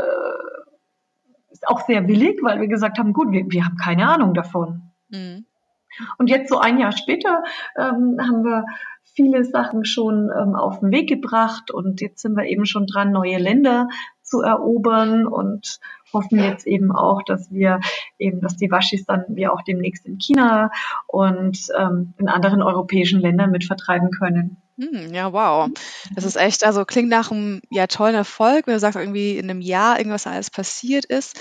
auch sehr willig, weil wir gesagt haben, gut, wir, wir haben keine Ahnung davon. Mhm. Und jetzt so ein Jahr später ähm, haben wir viele Sachen schon ähm, auf den Weg gebracht und jetzt sind wir eben schon dran, neue Länder zu erobern und hoffen jetzt eben auch, dass wir eben, dass die Waschis dann wir auch demnächst in China und ähm, in anderen europäischen Ländern mit vertreiben können. Hm, ja, wow. Das ist echt, also klingt nach einem ja, tollen Erfolg, wenn du sagst, irgendwie in einem Jahr irgendwas alles passiert ist.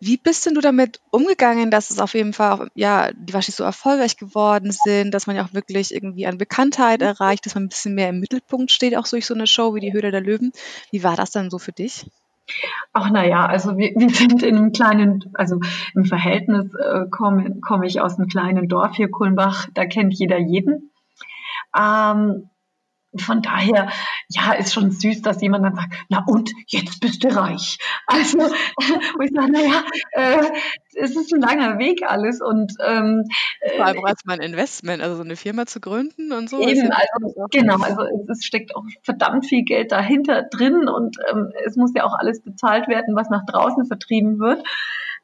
Wie bist denn du damit umgegangen, dass es auf jeden Fall auch, ja, die Waschis so erfolgreich geworden sind, dass man ja auch wirklich irgendwie an Bekanntheit erreicht, dass man ein bisschen mehr im Mittelpunkt steht, auch durch so eine Show wie die Höhle der Löwen. Wie war das dann so für dich? Ach naja, also wir, wir sind in einem kleinen, also im Verhältnis äh, komme komm ich aus einem kleinen Dorf hier, Kulmbach, da kennt jeder jeden. Ähm, von daher, ja, ist schon süß, dass jemand dann sagt, na und, jetzt bist du reich. Also, [laughs] wo ich sage, naja, äh, es ist ein langer Weg alles und ähm, vor allem als mein Investment, also so eine Firma zu gründen und so. Eben, also, genau, also es steckt auch verdammt viel Geld dahinter drin und ähm, es muss ja auch alles bezahlt werden, was nach draußen vertrieben wird.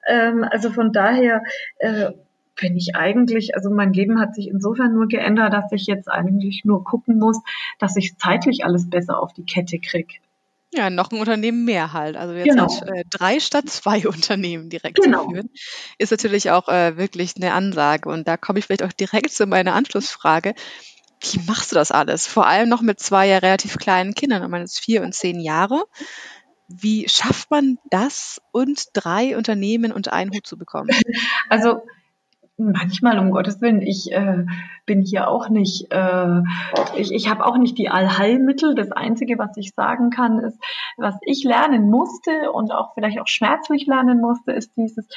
Ähm, also von daher äh, bin ich eigentlich, also mein Leben hat sich insofern nur geändert, dass ich jetzt eigentlich nur gucken muss, dass ich zeitlich alles besser auf die Kette kriege. Ja, noch ein Unternehmen mehr halt. Also jetzt genau. halt, äh, drei statt zwei [laughs] Unternehmen direkt genau. zu führen, ist natürlich auch äh, wirklich eine Ansage. Und da komme ich vielleicht auch direkt zu meiner Anschlussfrage. wie machst du das alles? Vor allem noch mit zwei ja relativ kleinen Kindern, man ist vier und zehn Jahre. Wie schafft man das und drei Unternehmen unter einen Hut zu bekommen? [laughs] Also manchmal, um Gottes Willen, ich äh, bin hier auch nicht, äh, ich, ich habe auch nicht die Allheilmittel. Das Einzige, was ich sagen kann, ist, was ich lernen musste und auch vielleicht auch schmerzlich lernen musste, ist dieses,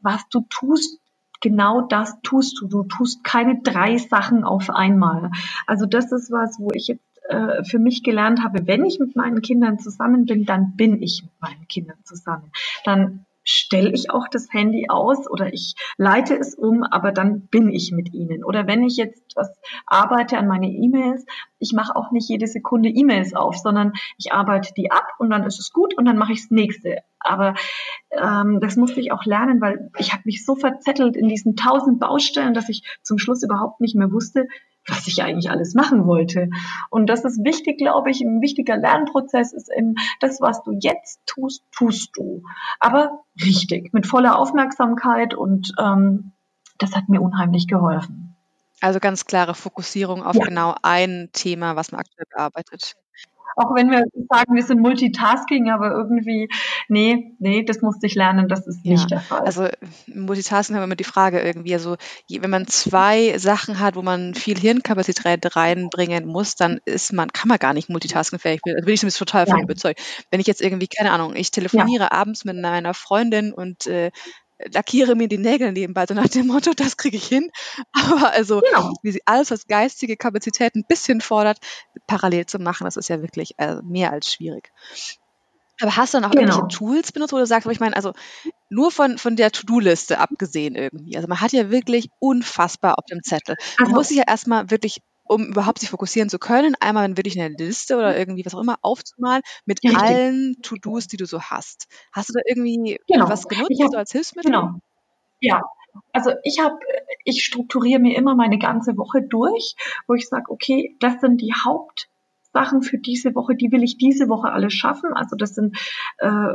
was du tust, genau das tust du. Du tust keine drei Sachen auf einmal. Also das ist was, wo ich jetzt äh, für mich gelernt habe, wenn ich mit meinen Kindern zusammen bin, dann bin ich mit meinen Kindern zusammen. Dann stelle ich auch das Handy aus oder ich leite es um, aber dann bin ich mit ihnen. Oder wenn ich jetzt was arbeite an meine E-Mails, ich mache auch nicht jede Sekunde E-Mails auf, sondern ich arbeite die ab und dann ist es gut und dann mache ich das nächste. Aber ähm, das musste ich auch lernen, weil ich habe mich so verzettelt in diesen tausend Baustellen, dass ich zum Schluss überhaupt nicht mehr wusste, was ich eigentlich alles machen wollte. Und das ist wichtig, glaube ich, ein wichtiger Lernprozess ist eben, das, was du jetzt tust, tust du. Aber richtig, mit voller Aufmerksamkeit und ähm, das hat mir unheimlich geholfen. Also ganz klare Fokussierung auf ja. genau ein Thema, was man aktuell bearbeitet. Auch wenn wir sagen, wir sind Multitasking, aber irgendwie, nee, nee, das musste ich lernen, das ist ja, nicht der Fall. Also Multitasking haben wir immer die Frage irgendwie, also wenn man zwei Sachen hat, wo man viel Hirnkapazität reinbringen muss, dann ist man, kann man gar nicht multitaskingfähig. Da bin ich zumindest total von überzeugt. Wenn ich jetzt irgendwie, keine Ahnung, ich telefoniere ja. abends mit meiner Freundin und äh, lackiere mir die Nägel nebenbei, so nach dem Motto, das kriege ich hin. [laughs] Aber also, genau. wie sie alles, was geistige Kapazität ein bisschen fordert, parallel zu machen, das ist ja wirklich äh, mehr als schwierig. Aber hast du dann auch genau. irgendwelche Tools benutzt, wo du sagst, ich meine, also nur von, von der To-Do-Liste abgesehen irgendwie. Also man hat ja wirklich unfassbar auf dem Zettel. Man also, muss sich ja erstmal wirklich um überhaupt sich fokussieren zu können, einmal wirklich eine Liste oder irgendwie was auch immer aufzumalen mit ja, allen To-Dos, die du so hast. Hast du da irgendwie genau. was genutzt hab, so als Hilfsmittel? Genau. Ja, also ich habe, ich strukturiere mir immer meine ganze Woche durch, wo ich sage, okay, das sind die Haupt Sachen für diese Woche, die will ich diese Woche alles schaffen. Also das sind, äh,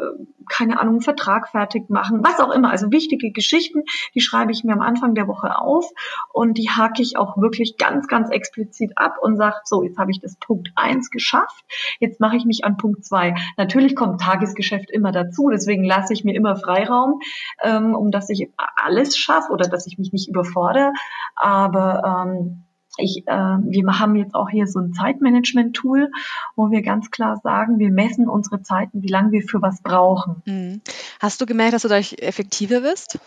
keine Ahnung, Vertrag fertig machen, was auch immer. Also wichtige Geschichten, die schreibe ich mir am Anfang der Woche auf und die hake ich auch wirklich ganz, ganz explizit ab und sage, so, jetzt habe ich das Punkt eins geschafft, jetzt mache ich mich an Punkt zwei. Natürlich kommt Tagesgeschäft immer dazu, deswegen lasse ich mir immer Freiraum, ähm, um dass ich alles schaffe oder dass ich mich nicht überfordere. Aber ähm, ich, äh, wir haben jetzt auch hier so ein Zeitmanagement-Tool, wo wir ganz klar sagen, wir messen unsere Zeiten, wie lange wir für was brauchen. Mhm. Hast du gemerkt, dass du dadurch effektiver wirst?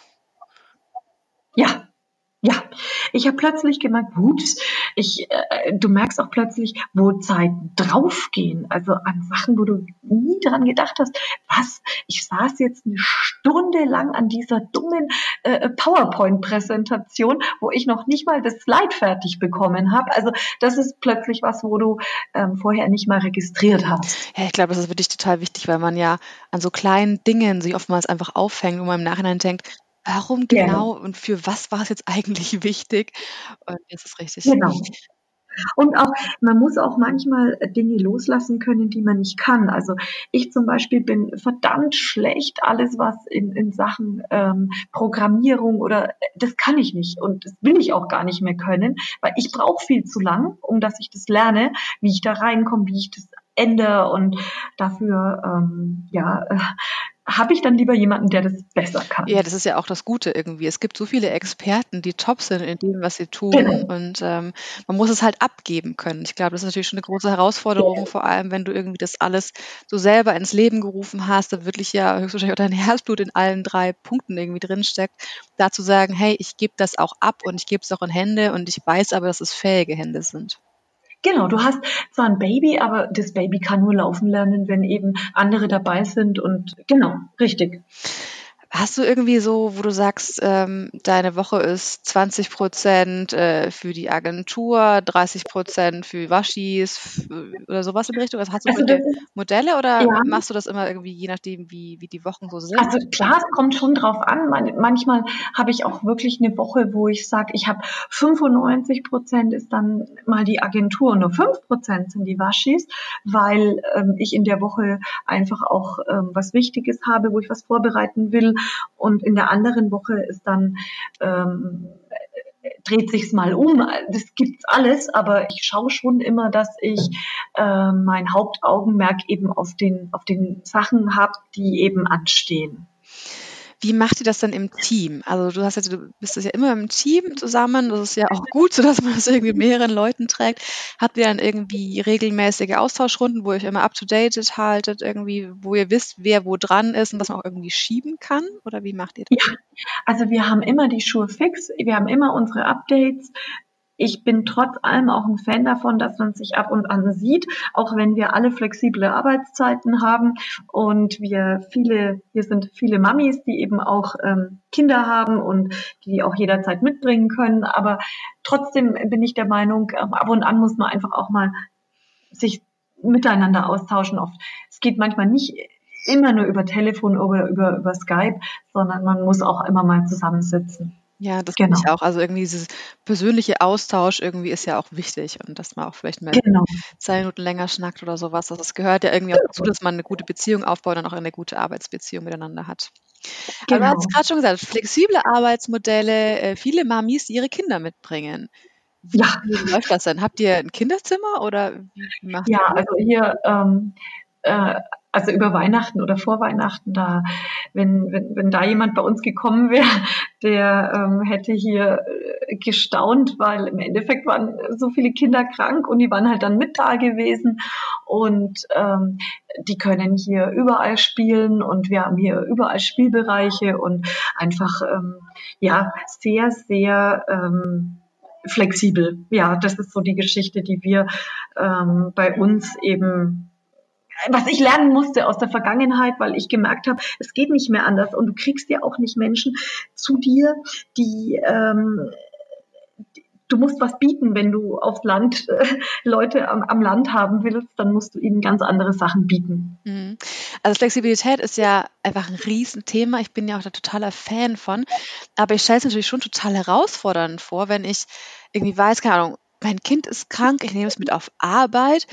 Ja, ich habe plötzlich gemerkt, gut, ich, äh, du merkst auch plötzlich, wo Zeiten draufgehen, also an Sachen, wo du nie dran gedacht hast, was, ich saß jetzt eine Stunde lang an dieser dummen äh, PowerPoint-Präsentation, wo ich noch nicht mal das Slide fertig bekommen habe. Also das ist plötzlich was, wo du ähm, vorher nicht mal registriert hast. Ja, ich glaube, das ist wirklich total wichtig, weil man ja an so kleinen Dingen sich oftmals einfach auffängt und man im Nachhinein denkt, Warum genau und für was war es jetzt eigentlich [laughs] wichtig? Und das ist richtig. Genau. Und auch, man muss auch manchmal Dinge loslassen können, die man nicht kann. Also ich zum Beispiel bin verdammt schlecht, alles was in, in Sachen ähm, Programmierung oder das kann ich nicht und das will ich auch gar nicht mehr können, weil ich brauche viel zu lang, um dass ich das lerne, wie ich da reinkomme, wie ich das ändere und dafür ähm, ja habe ich dann lieber jemanden, der das besser kann. Ja, das ist ja auch das Gute irgendwie. Es gibt so viele Experten, die top sind in dem, was sie tun. Genau. Und ähm, man muss es halt abgeben können. Ich glaube, das ist natürlich schon eine große Herausforderung, ja. vor allem wenn du irgendwie das alles so selber ins Leben gerufen hast, da wirklich ja höchstwahrscheinlich auch dein Herzblut in allen drei Punkten irgendwie drinsteckt, da zu sagen, hey, ich gebe das auch ab und ich gebe es auch in Hände und ich weiß aber, dass es fähige Hände sind. Genau, du hast zwar ein Baby, aber das Baby kann nur laufen lernen, wenn eben andere dabei sind und genau, richtig. Hast du irgendwie so, wo du sagst, ähm, deine Woche ist 20 Prozent äh, für die Agentur, 30 Prozent für Waschis oder sowas in die Richtung? Also hast du also das, Modelle oder ja. machst du das immer irgendwie je nachdem, wie, wie die Wochen so sind? Also klar, es kommt schon drauf an. manchmal habe ich auch wirklich eine Woche, wo ich sage, ich habe 95 Prozent ist dann mal die Agentur und nur 5 Prozent sind die Waschis, weil ähm, ich in der Woche einfach auch ähm, was Wichtiges habe, wo ich was vorbereiten will und in der anderen Woche ist dann ähm, dreht sich's mal um. Das gibt's alles, aber ich schaue schon immer, dass ich äh, mein Hauptaugenmerk eben auf den auf den Sachen habe, die eben anstehen. Wie macht ihr das dann im Team? Also du hast ja, du bist ja immer im Team zusammen. Das ist ja auch gut, [laughs] so dass man das irgendwie mehreren Leuten trägt. Habt ihr dann irgendwie regelmäßige Austauschrunden, wo ihr euch immer up to date haltet, irgendwie, wo ihr wisst, wer wo dran ist und was man auch irgendwie schieben kann? Oder wie macht ihr das? Ja, also wir haben immer die Schuhe fix. Wir haben immer unsere Updates. Ich bin trotz allem auch ein Fan davon, dass man sich ab und an sieht, auch wenn wir alle flexible Arbeitszeiten haben und wir viele, hier sind viele Mamis, die eben auch ähm, Kinder haben und die auch jederzeit mitbringen können. Aber trotzdem bin ich der Meinung, ähm, ab und an muss man einfach auch mal sich miteinander austauschen. Oft, es geht manchmal nicht immer nur über Telefon oder über, über Skype, sondern man muss auch immer mal zusammensitzen. Ja, das genau. ich auch. Also irgendwie dieses persönliche Austausch irgendwie ist ja auch wichtig und dass man auch vielleicht mal genau. zwei Minuten länger schnackt oder sowas. Das gehört ja irgendwie auch dazu, dass man eine gute Beziehung aufbaut und auch eine gute Arbeitsbeziehung miteinander hat. Genau. Aber du hast gerade schon gesagt, flexible Arbeitsmodelle, äh, viele Mamis, die ihre Kinder mitbringen. Wie, ja. läuft das denn? Habt ihr ein Kinderzimmer oder wie macht Ja, also hier ähm, äh, also über Weihnachten oder vor Weihnachten, da, wenn, wenn, wenn da jemand bei uns gekommen wäre, [laughs] der ähm, hätte hier äh, gestaunt, weil im Endeffekt waren so viele Kinder krank und die waren halt dann mit da gewesen und ähm, die können hier überall spielen und wir haben hier überall Spielbereiche und einfach ähm, ja sehr, sehr ähm, flexibel. Ja, das ist so die Geschichte, die wir ähm, bei uns eben was ich lernen musste aus der Vergangenheit, weil ich gemerkt habe, es geht nicht mehr anders und du kriegst ja auch nicht Menschen zu dir, die ähm, du musst was bieten, wenn du aufs Land äh, Leute am, am, Land haben willst, dann musst du ihnen ganz andere Sachen bieten. Mhm. Also Flexibilität ist ja einfach ein Riesenthema. Ich bin ja auch da totaler Fan von. Aber ich stelle es natürlich schon total herausfordernd vor, wenn ich irgendwie weiß, keine Ahnung, mein Kind ist krank, ich nehme es mit auf Arbeit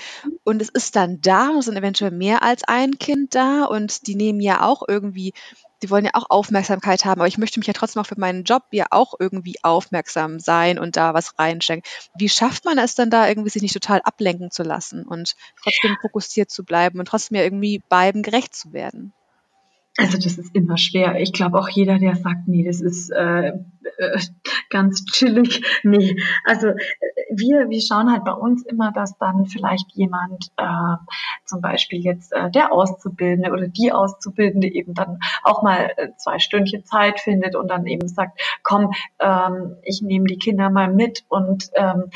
und es ist dann da und es sind eventuell mehr als ein Kind da und die nehmen ja auch irgendwie, die wollen ja auch Aufmerksamkeit haben, aber ich möchte mich ja trotzdem auch für meinen Job ja auch irgendwie aufmerksam sein und da was reinstecken. Wie schafft man es dann da irgendwie sich nicht total ablenken zu lassen und trotzdem fokussiert zu bleiben und trotzdem ja irgendwie beiden gerecht zu werden? Also das ist immer schwer. Ich glaube auch jeder, der sagt, nee, das ist äh, äh, ganz chillig. [laughs] Nee, also äh, wir, wir schauen halt bei uns immer, dass dann vielleicht jemand, äh, zum Beispiel jetzt äh, der Auszubildende oder die Auszubildende eben dann auch mal äh, zwei Stündchen Zeit findet und dann eben sagt, komm, ähm, ich nehme die Kinder mal mit und ähm,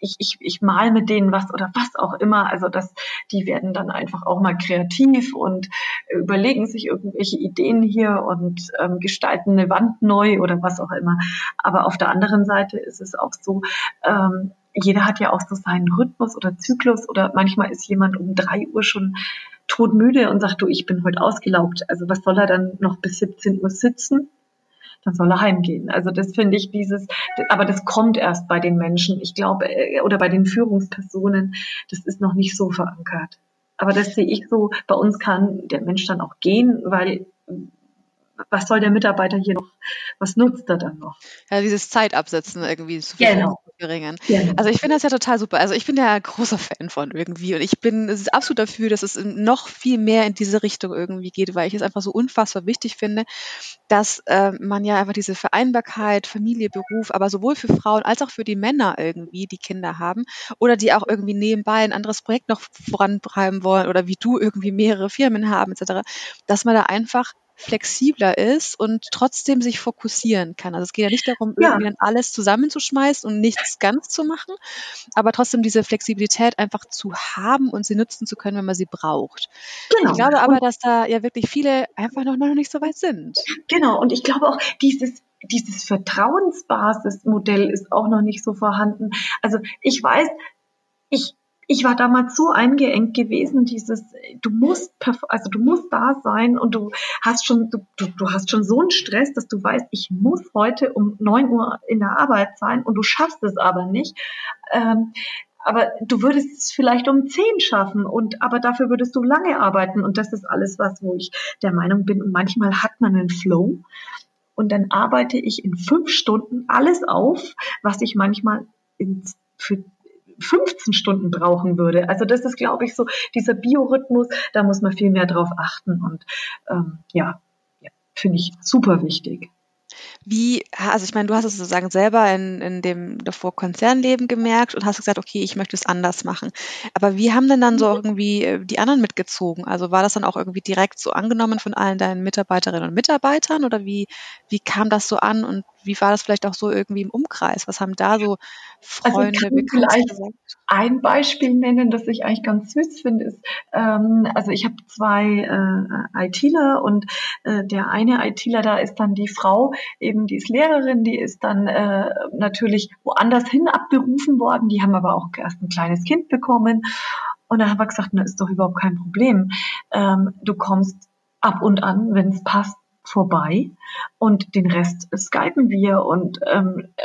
ich, ich, ich mal mit denen was oder was auch immer. Also das, die werden dann einfach auch mal kreativ und überlegen sich irgendwelche Ideen hier und ähm, gestalten eine Wand neu oder was auch immer. Aber auf der anderen Seite ist es auch so, ähm, jeder hat ja auch so seinen Rhythmus oder Zyklus oder manchmal ist jemand um drei Uhr schon todmüde und sagt, du, ich bin heute ausgelaugt. Also was soll er dann noch bis 17 Uhr sitzen? Dann soll er heimgehen. Also das finde ich dieses, aber das kommt erst bei den Menschen, ich glaube, äh, oder bei den Führungspersonen, das ist noch nicht so verankert. Aber das sehe ich so, bei uns kann der Mensch dann auch gehen, weil was soll der Mitarbeiter hier noch, was nutzt er dann noch? Ja, dieses Zeitabsetzen irgendwie genau. Genau. Also ich finde das ja total super. Also ich bin ja großer Fan von irgendwie und ich bin es ist absolut dafür, dass es noch viel mehr in diese Richtung irgendwie geht, weil ich es einfach so unfassbar wichtig finde, dass äh, man ja einfach diese Vereinbarkeit, Familie, Beruf, aber sowohl für Frauen als auch für die Männer irgendwie, die Kinder haben oder die auch irgendwie nebenbei ein anderes Projekt noch vorantreiben wollen oder wie du irgendwie mehrere Firmen haben etc., dass man da einfach flexibler ist und trotzdem sich fokussieren kann. Also es geht ja nicht darum, irgendwie ja. dann alles zusammenzuschmeißen und nichts ganz zu machen, aber trotzdem diese Flexibilität einfach zu haben und sie nutzen zu können, wenn man sie braucht. Genau. Ich glaube aber, dass da ja wirklich viele einfach noch, noch nicht so weit sind. Genau. Und ich glaube auch, dieses dieses Vertrauensbasismodell ist auch noch nicht so vorhanden. Also ich weiß, ich ich war damals so eingeengt gewesen, dieses, du musst, also du musst da sein und du hast schon, du, du hast schon so einen Stress, dass du weißt, ich muss heute um neun Uhr in der Arbeit sein und du schaffst es aber nicht. Ähm, aber du würdest es vielleicht um zehn schaffen und aber dafür würdest du lange arbeiten und das ist alles was, wo ich der Meinung bin und manchmal hat man einen Flow und dann arbeite ich in fünf Stunden alles auf, was ich manchmal in, für 15 Stunden brauchen würde. Also das ist, glaube ich, so dieser Biorhythmus, da muss man viel mehr drauf achten und ähm, ja, ja finde ich super wichtig. Wie, also ich meine, du hast es sozusagen selber in, in dem davor Konzernleben gemerkt und hast gesagt, okay, ich möchte es anders machen. Aber wie haben denn dann so mhm. irgendwie äh, die anderen mitgezogen? Also war das dann auch irgendwie direkt so angenommen von allen deinen Mitarbeiterinnen und Mitarbeitern oder wie, wie kam das so an und wie war das vielleicht auch so irgendwie im Umkreis? Was haben da so also Freunde, also Bekannte gesagt? Ein Beispiel nennen, das ich eigentlich ganz süß finde, ist, ähm, also ich habe zwei äh, ITler und äh, der eine ITler, da ist dann die Frau, eben die ist Lehrerin, die ist dann äh, natürlich woanders hin abberufen worden, die haben aber auch erst ein kleines Kind bekommen. Und dann haben wir gesagt, na, ist doch überhaupt kein Problem. Ähm, du kommst ab und an, wenn es passt, vorbei und den Rest skypen wir und ähm, äh,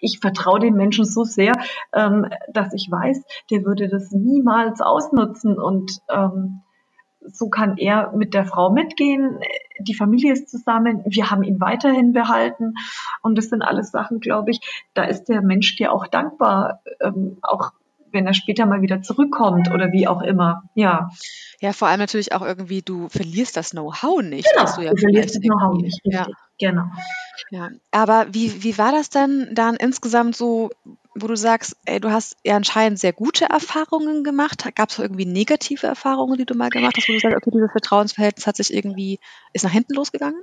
ich vertraue den Menschen so sehr, ähm, dass ich weiß, der würde das niemals ausnutzen und ähm, so kann er mit der Frau mitgehen. Die Familie ist zusammen. Wir haben ihn weiterhin behalten. Und das sind alles Sachen, glaube ich, da ist der Mensch dir auch dankbar, ähm, auch wenn er später mal wieder zurückkommt oder wie auch immer. Ja. Ja, vor allem natürlich auch irgendwie, du verlierst das Know-how nicht. Genau, du, ja du verlierst das Know-how nicht. Richtig. Ja. Genau. Ja, aber wie, wie war das denn dann insgesamt so, wo du sagst, ey, du hast ja anscheinend sehr gute Erfahrungen gemacht? Gab es irgendwie negative Erfahrungen, die du mal gemacht hast, wo du sagst, okay, dieses Vertrauensverhältnis hat sich irgendwie, ist nach hinten losgegangen?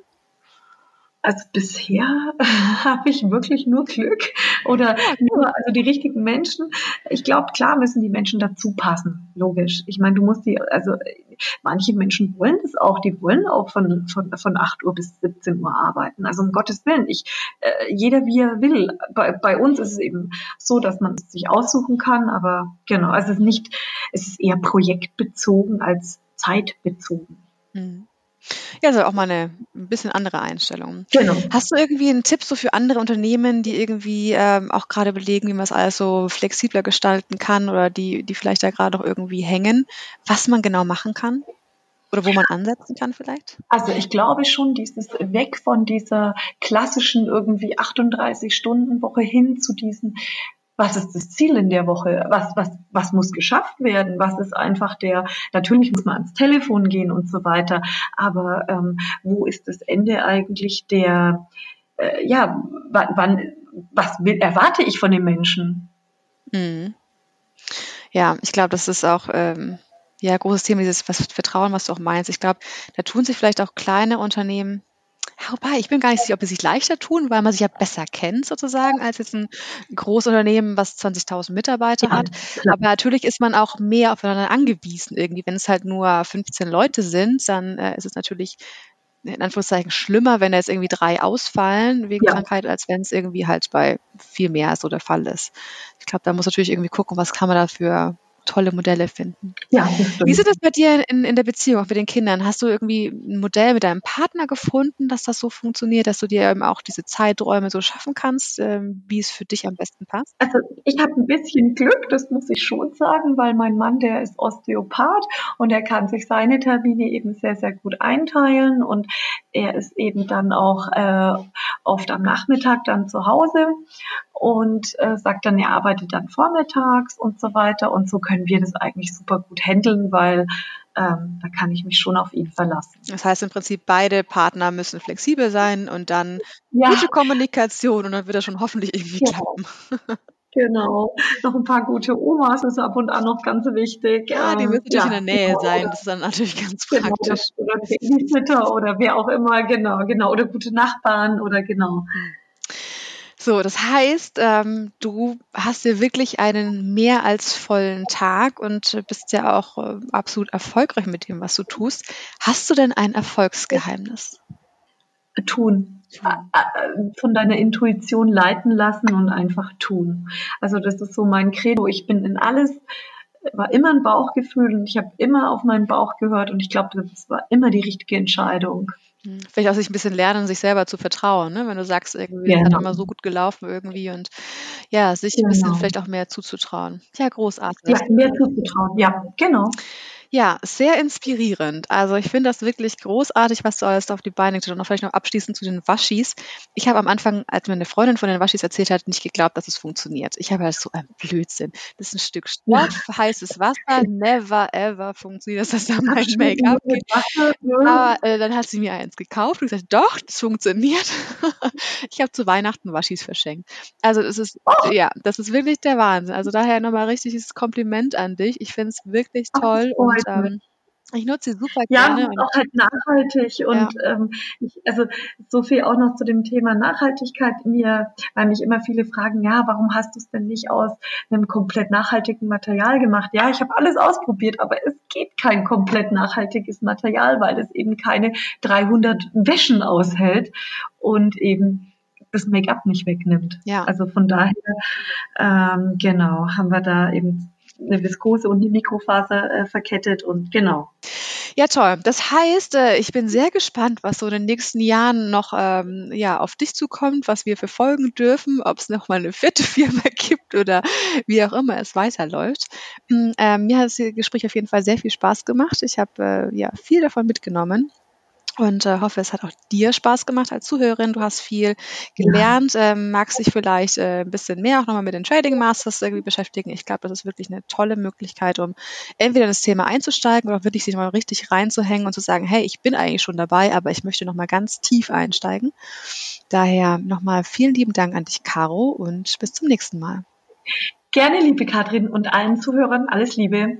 Also bisher [laughs] habe ich wirklich nur Glück oder nur also die richtigen Menschen. Ich glaube, klar müssen die Menschen dazu passen, logisch. Ich meine, du musst die, also manche Menschen wollen das auch, die wollen auch von, von, von 8 Uhr bis 17 Uhr arbeiten. Also um Gottes Willen, ich, äh, jeder wie er will. Bei, bei uns ist es eben so, dass man es sich aussuchen kann, aber genau, also es ist nicht, es ist eher projektbezogen als zeitbezogen. Mhm. Ja, also auch mal eine ein bisschen andere Einstellung. Genau. Hast du irgendwie einen Tipp so für andere Unternehmen, die irgendwie ähm, auch gerade überlegen, wie man es alles so flexibler gestalten kann oder die, die vielleicht da gerade noch irgendwie hängen, was man genau machen kann? Oder wo man ansetzen kann vielleicht? Also ich glaube schon, dieses weg von dieser klassischen irgendwie 38 Stunden Woche hin zu diesen was ist das Ziel in der Woche? Was, was, was muss geschafft werden? Was ist einfach der, natürlich muss man ans Telefon gehen und so weiter, aber ähm, wo ist das Ende eigentlich der, äh, ja, wann, wann was will, erwarte ich von den Menschen? Mhm. Ja, ich glaube, das ist auch ähm, ja großes Thema, dieses was Vertrauen, was du auch meinst. Ich glaube, da tun sich vielleicht auch kleine Unternehmen Wobei, ich bin gar nicht sicher, ob sie sich leichter tun, weil man sich ja besser kennt sozusagen als jetzt ein Großunternehmen, was 20.000 Mitarbeiter hat. klar. Aber natürlich ist man auch mehr aufeinander angewiesen irgendwie. Wenn es halt nur 15 Leute sind, dann äh, ist es natürlich in Anführungszeichen schlimmer, wenn da jetzt irgendwie drei ausfallen wegen Ja. Krankheit, als wenn es irgendwie halt bei viel mehr so der Fall ist. Ich glaube, da muss natürlich irgendwie gucken, was kann man da für tolle Modelle finden. Ja, Wie ist es bei dir in, in der Beziehung, auch mit den Kindern? Hast du irgendwie ein Modell mit deinem Partner gefunden, dass das so funktioniert, dass du dir eben auch diese Zeiträume so schaffen kannst, ähm, wie es für dich am besten passt? Also ich habe ein bisschen Glück, das muss ich schon sagen, weil mein Mann, der ist Osteopath und er kann sich seine Termine eben sehr, sehr gut einteilen und er ist eben dann auch äh, oft am Nachmittag dann zu Hause und äh, sagt dann, er arbeitet dann vormittags und so weiter. Und so können wir das eigentlich super gut handeln, weil ähm, da kann ich mich schon auf ihn verlassen. Das heißt im Prinzip, beide Partner müssen flexibel sein und dann ja. gute Kommunikation und dann wird das schon hoffentlich irgendwie ja. klappen. [laughs] Genau. Noch ein paar gute Omas ist ab und an noch ganz wichtig. Ja, die müssen natürlich ja, in der Nähe genau. sein. Das ist dann natürlich ganz genau. praktisch. Oder Babysitter oder wer auch immer, genau, genau. Oder gute Nachbarn oder genau. So, das heißt, ähm, du hast ja wirklich einen mehr als vollen Tag und bist ja auch äh, absolut erfolgreich mit dem, was du tust. Hast du denn ein Erfolgsgeheimnis? Tun. Von deiner Intuition leiten lassen und einfach tun. Also das ist so mein Credo. Ich bin in alles, war immer ein Bauchgefühl und ich habe immer auf meinen Bauch gehört und ich glaube, das war immer die richtige Entscheidung. Hm, vielleicht auch sich ein bisschen lernen, sich selber zu vertrauen, ne? Wenn du sagst, irgendwie, ja. hat immer so gut gelaufen irgendwie und ja, sich ein bisschen genau. vielleicht auch mehr zuzutrauen. Ja, großartig. Ja, mehr zuzutrauen, ja, genau. Ja, sehr inspirierend. Also ich finde das wirklich großartig, was du alles auf die Beine gestellt hast. Und vielleicht noch abschließend zu den Waschis. Ich habe am Anfang, als mir eine Freundin von den Waschis erzählt hat, nicht geglaubt, dass es funktioniert. Ich habe halt so ein Blödsinn. Das ist ein Stück Stoff, heißes Wasser, never ever funktioniert das, dass da mein Make-up geht. Aber äh, dann hat sie mir eins gekauft und gesagt, doch, das funktioniert. [laughs] ich habe zu Weihnachten Waschis verschenkt. Also das ist, oh. ja, das ist wirklich der Wahnsinn. Also daher nochmal richtiges Kompliment an dich. Ich finde es wirklich toll. Oh, und ähm, ich nutze sie super gerne. Ja, und auch halt nachhaltig und ja. ähm, ich, also so viel auch noch zu dem Thema Nachhaltigkeit mir, weil mich immer viele fragen, ja, warum hast du es denn nicht aus einem komplett nachhaltigen Material gemacht? Ja, ich habe alles ausprobiert, aber es geht kein komplett nachhaltiges Material, weil es eben keine 300 Wäschen aushält und eben das Make-up nicht wegnimmt. Ja. Also von daher, ähm, genau, haben wir da eben eine Viskose und eine Mikrofaser äh, verkettet und genau. Ja, toll. Das heißt, äh, ich bin sehr gespannt, was so in den nächsten Jahren noch ähm, ja, auf dich zukommt, was wir verfolgen dürfen, ob es noch mal eine vierte [laughs] Firma gibt oder wie auch immer es weiterläuft. Hm, ähm, mir hat das Gespräch auf jeden Fall sehr viel Spaß gemacht. Ich habe äh, ja viel davon mitgenommen und äh, hoffe, es hat auch dir Spaß gemacht als Zuhörerin. Du hast viel gelernt, ja. ähm, magst dich vielleicht äh, ein bisschen mehr auch nochmal mit den Trading Masters irgendwie beschäftigen. Ich glaube, das ist wirklich eine tolle Möglichkeit, um entweder in das Thema einzusteigen oder wirklich sich mal richtig reinzuhängen und zu sagen, hey, ich bin eigentlich schon dabei, aber ich möchte nochmal ganz tief einsteigen. Daher nochmal vielen lieben Dank an dich, Caro, und bis zum nächsten Mal. Gerne, liebe Katrin und allen Zuhörern, alles Liebe.